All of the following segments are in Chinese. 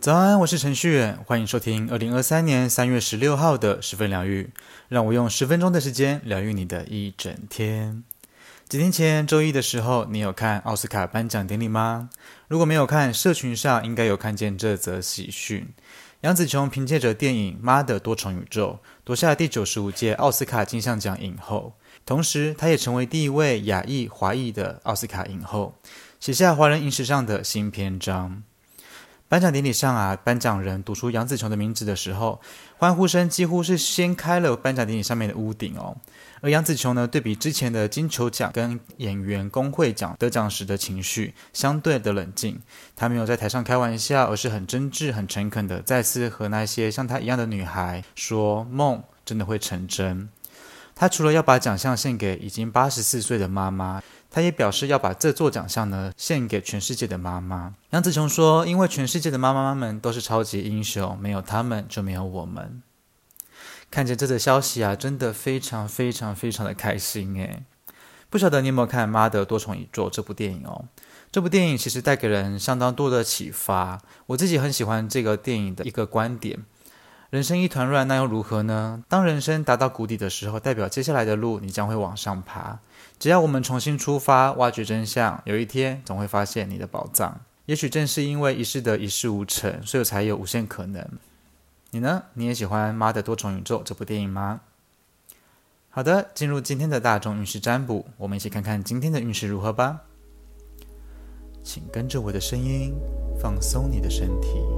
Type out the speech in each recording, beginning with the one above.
早安，我是程序员，欢迎收听二零二三年三月十六号的十分疗愈。让我用十分钟的时间疗愈你的一整天。几天前周一的时候，你有看奥斯卡颁奖典礼吗？如果没有看，社群上应该有看见这则喜讯。杨紫琼凭借着电影《妈的多重宇宙》夺下第九十五届奥斯卡金像奖影后，同时她也成为第一位亚裔华裔的奥斯卡影后，写下华人影史上的新篇章。颁奖典礼上啊，颁奖人读出杨紫琼的名字的时候，欢呼声几乎是掀开了颁奖典礼上面的屋顶哦。而杨紫琼呢，对比之前的金球奖跟演员工会奖得奖时的情绪相对的冷静，她没有在台上开玩笑，而是很真挚、很诚恳的再次和那些像她一样的女孩说：“梦真的会成真。”他除了要把奖项献给已经八十四岁的妈妈。他也表示要把这座奖项呢献给全世界的妈妈。杨紫琼说：“因为全世界的妈妈们都是超级英雄，没有他们就没有我们。”看见这则消息啊，真的非常非常非常的开心诶。不晓得你有没有看《妈的多重宇宙》这部电影哦？这部电影其实带给人相当多的启发。我自己很喜欢这个电影的一个观点。人生一团乱，那又如何呢？当人生达到谷底的时候，代表接下来的路你将会往上爬。只要我们重新出发，挖掘真相，有一天总会发现你的宝藏。也许正是因为一世得一事无成，所以才有无限可能。你呢？你也喜欢《妈的多重宇宙》这部电影吗？好的，进入今天的大众运势占卜，我们一起看看今天的运势如何吧。请跟着我的声音，放松你的身体。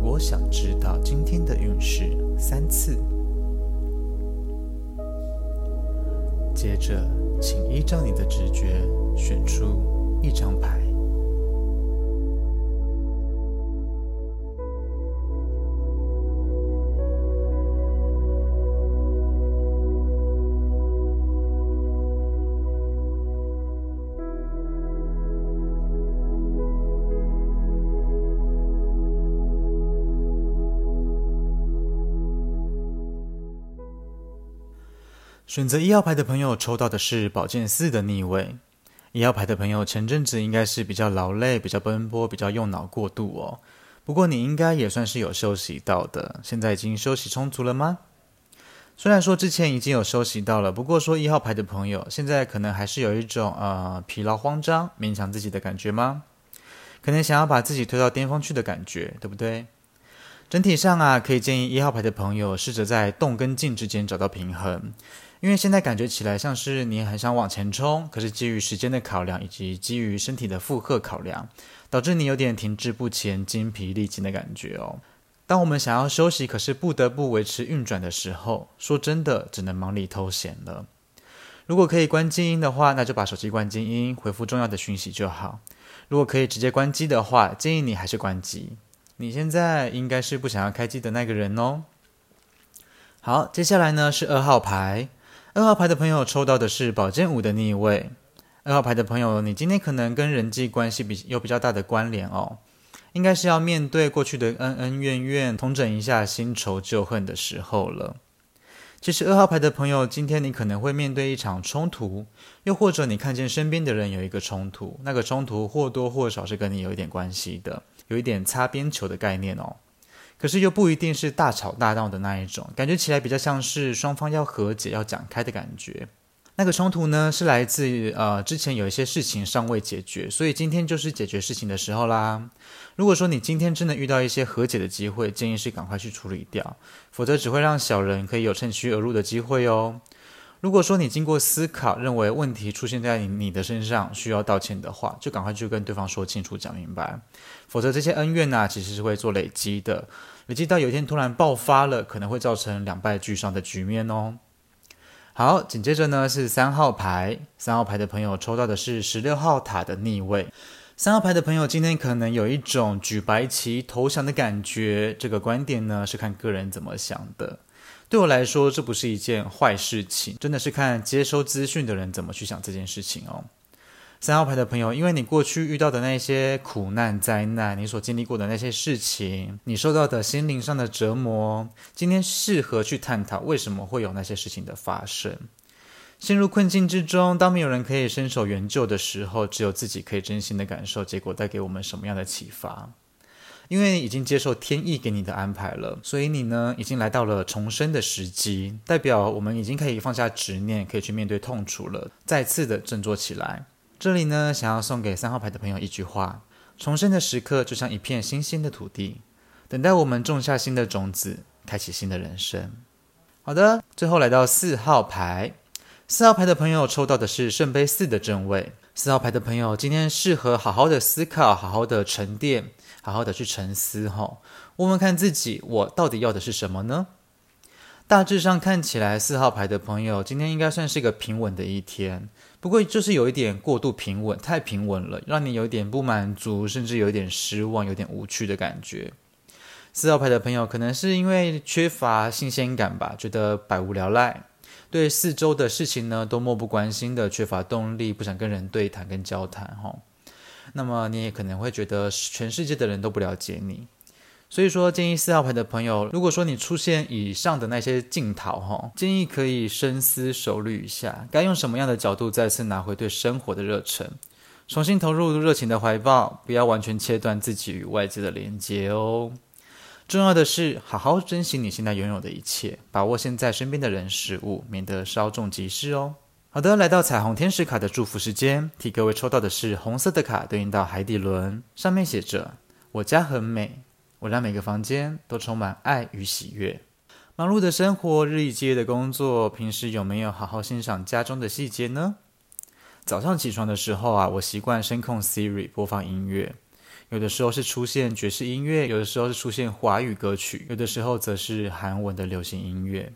我想知道今天的运势三次。接着，请依照你的直觉选出一张牌。选择一号牌的朋友抽到的是宝剑四的逆位。一号牌的朋友前阵子应该是比较劳累、比较奔波、比较用脑过度哦。不过你应该也算是有休息到的。现在已经休息充足了吗？虽然说之前已经有休息到了，不过说一号牌的朋友现在可能还是有一种呃疲劳、慌张、勉强自己的感觉吗？可能想要把自己推到巅峰去的感觉，对不对？整体上啊，可以建议一号牌的朋友试着在动跟静之间找到平衡。因为现在感觉起来像是你很想往前冲，可是基于时间的考量以及基于身体的负荷考量，导致你有点停滞不前、精疲力尽的感觉哦。当我们想要休息，可是不得不维持运转的时候，说真的，只能忙里偷闲了。如果可以关静音的话，那就把手机关静音，回复重要的讯息就好。如果可以直接关机的话，建议你还是关机。你现在应该是不想要开机的那个人哦。好，接下来呢是二号牌。二号牌的朋友抽到的是宝剑五的逆位。二号牌的朋友，你今天可能跟人际关系比有比较大的关联哦，应该是要面对过去的恩恩怨怨，统整一下新仇旧恨的时候了。其实二号牌的朋友，今天你可能会面对一场冲突，又或者你看见身边的人有一个冲突，那个冲突或多或少是跟你有一点关系的，有一点擦边球的概念哦。可是又不一定是大吵大闹的那一种，感觉起来比较像是双方要和解、要讲开的感觉。那个冲突呢，是来自呃之前有一些事情尚未解决，所以今天就是解决事情的时候啦。如果说你今天真的遇到一些和解的机会，建议是赶快去处理掉，否则只会让小人可以有趁虚而入的机会哦。如果说你经过思考，认为问题出现在你你的身上，需要道歉的话，就赶快去跟对方说清楚、讲明白，否则这些恩怨呢、其实是会做累积的，累积到有一天突然爆发了，可能会造成两败俱伤的局面哦。好，紧接着呢是三号牌，三号牌的朋友抽到的是十六号塔的逆位。三号牌的朋友今天可能有一种举白旗投降的感觉，这个观点呢是看个人怎么想的。对我来说，这不是一件坏事情，真的是看接收资讯的人怎么去想这件事情哦。三号牌的朋友，因为你过去遇到的那些苦难灾难，你所经历过的那些事情，你受到的心灵上的折磨，今天适合去探讨为什么会有那些事情的发生。陷入困境之中，当没有人可以伸手援救的时候，只有自己可以真心的感受结果带给我们什么样的启发。因为你已经接受天意给你的安排了，所以你呢已经来到了重生的时机，代表我们已经可以放下执念，可以去面对痛楚了，再次的振作起来。这里呢，想要送给三号牌的朋友一句话：重生的时刻就像一片新鲜的土地，等待我们种下新的种子，开启新的人生。好的，最后来到四号牌。四号牌的朋友抽到的是圣杯四的正位。四号牌的朋友今天适合好好的思考，好好的沉淀，好好的去沉思。哈，问问看自己，我到底要的是什么呢？大致上看起来，四号牌的朋友今天应该算是一个平稳的一天。不过就是有一点过度平稳，太平稳了，让你有点不满足，甚至有一点失望，有点无趣的感觉。四号牌的朋友可能是因为缺乏新鲜感吧，觉得百无聊赖。对四周的事情呢，都漠不关心的，缺乏动力，不想跟人对谈跟交谈哈。那么你也可能会觉得全世界的人都不了解你，所以说建议四号牌的朋友，如果说你出现以上的那些镜头哈，建议可以深思熟虑一下，该用什么样的角度再次拿回对生活的热忱，重新投入热情的怀抱，不要完全切断自己与外界的连接哦。重要的是，好好珍惜你现在拥有的一切，把握现在身边的人事物，免得稍纵即逝哦。好的，来到彩虹天使卡的祝福时间，替各位抽到的是红色的卡，对应到海底轮，上面写着：“我家很美，我让每个房间都充满爱与喜悦。”忙碌的生活，日以继夜的工作，平时有没有好好欣赏家中的细节呢？早上起床的时候啊，我习惯声控 Siri 播放音乐。有的时候是出现爵士音乐，有的时候是出现华语歌曲，有的时候则是韩文的流行音乐。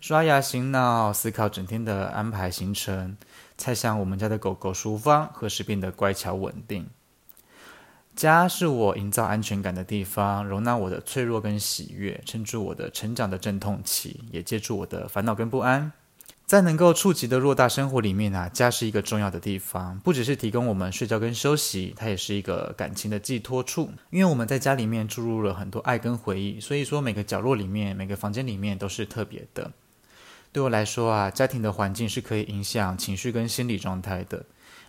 刷牙醒脑，思考整天的安排行程，猜想我们家的狗狗淑芳何时变得乖巧稳定。家是我营造安全感的地方，容纳我的脆弱跟喜悦，撑住我的成长的阵痛期，也接住我的烦恼跟不安。在能够触及的偌大生活里面啊，家是一个重要的地方，不只是提供我们睡觉跟休息，它也是一个感情的寄托处。因为我们在家里面注入了很多爱跟回忆，所以说每个角落里面、每个房间里面都是特别的。对我来说啊，家庭的环境是可以影响情绪跟心理状态的。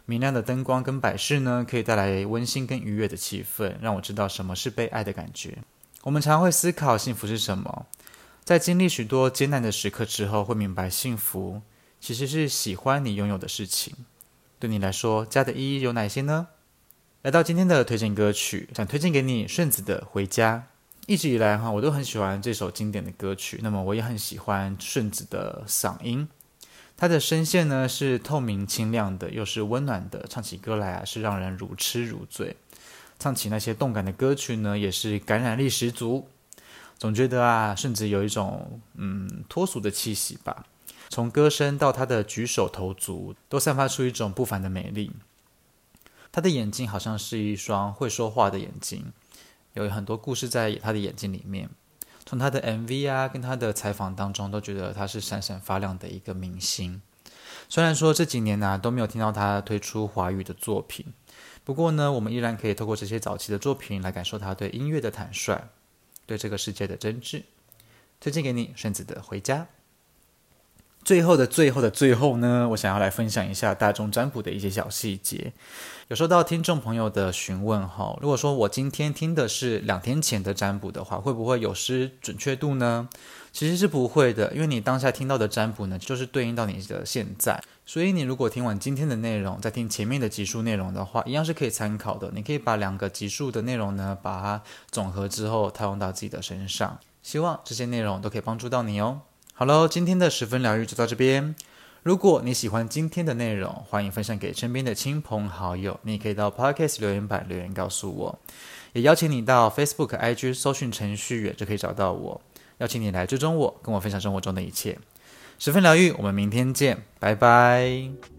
明亮的灯光跟摆饰呢，可以带来温馨跟愉悦的气氛，让我知道什么是被爱的感觉。我们常会思考幸福是什么。在经历许多艰难的时刻之后，会明白幸福其实是喜欢你拥有的事情。对你来说，家的意义有哪些呢？来到今天的推荐歌曲，想推荐给你顺子的《回家》。一直以来哈，我都很喜欢这首经典的歌曲。那么我也很喜欢顺子的嗓音，他的声线呢是透明清亮的，又是温暖的，唱起歌来啊是让人如痴如醉。唱起那些动感的歌曲呢，也是感染力十足。总觉得啊，甚至有一种嗯脱俗的气息吧。从歌声到他的举手投足，都散发出一种不凡的美丽。他的眼睛好像是一双会说话的眼睛，有很多故事在他的眼睛里面。从他的 MV 啊，跟他的采访当中，都觉得他是闪闪发亮的一个明星。虽然说这几年呢、都没有听到他推出华语的作品，不过呢，我们依然可以透过这些早期的作品来感受他对音乐的坦率。对这个世界的真挚，推荐给你顺子的《回家》。最后的最后的最后呢，我想要来分享一下大众占卜的一些小细节。有收到听众朋友的询问哈，如果说我今天听的是两天前的占卜的话，会不会有失准确度呢？其实是不会的，因为你当下听到的占卜呢，就是对应到你的现在。所以你如果听完今天的内容，再听前面的集数内容的话，一样是可以参考的。你可以把两个集数的内容呢，把它总和之后套用到自己的身上。希望这些内容都可以帮助到你哦。好喽，今天的十分疗愈就到这边。如果你喜欢今天的内容，欢迎分享给身边的亲朋好友。你也可以到 Podcast 留言板留言告诉我，也邀请你到 Facebook、IG 搜寻程序员就可以找到我。邀请你来追踪我，跟我分享生活中的一切。十分疗愈，我们明天见，拜拜。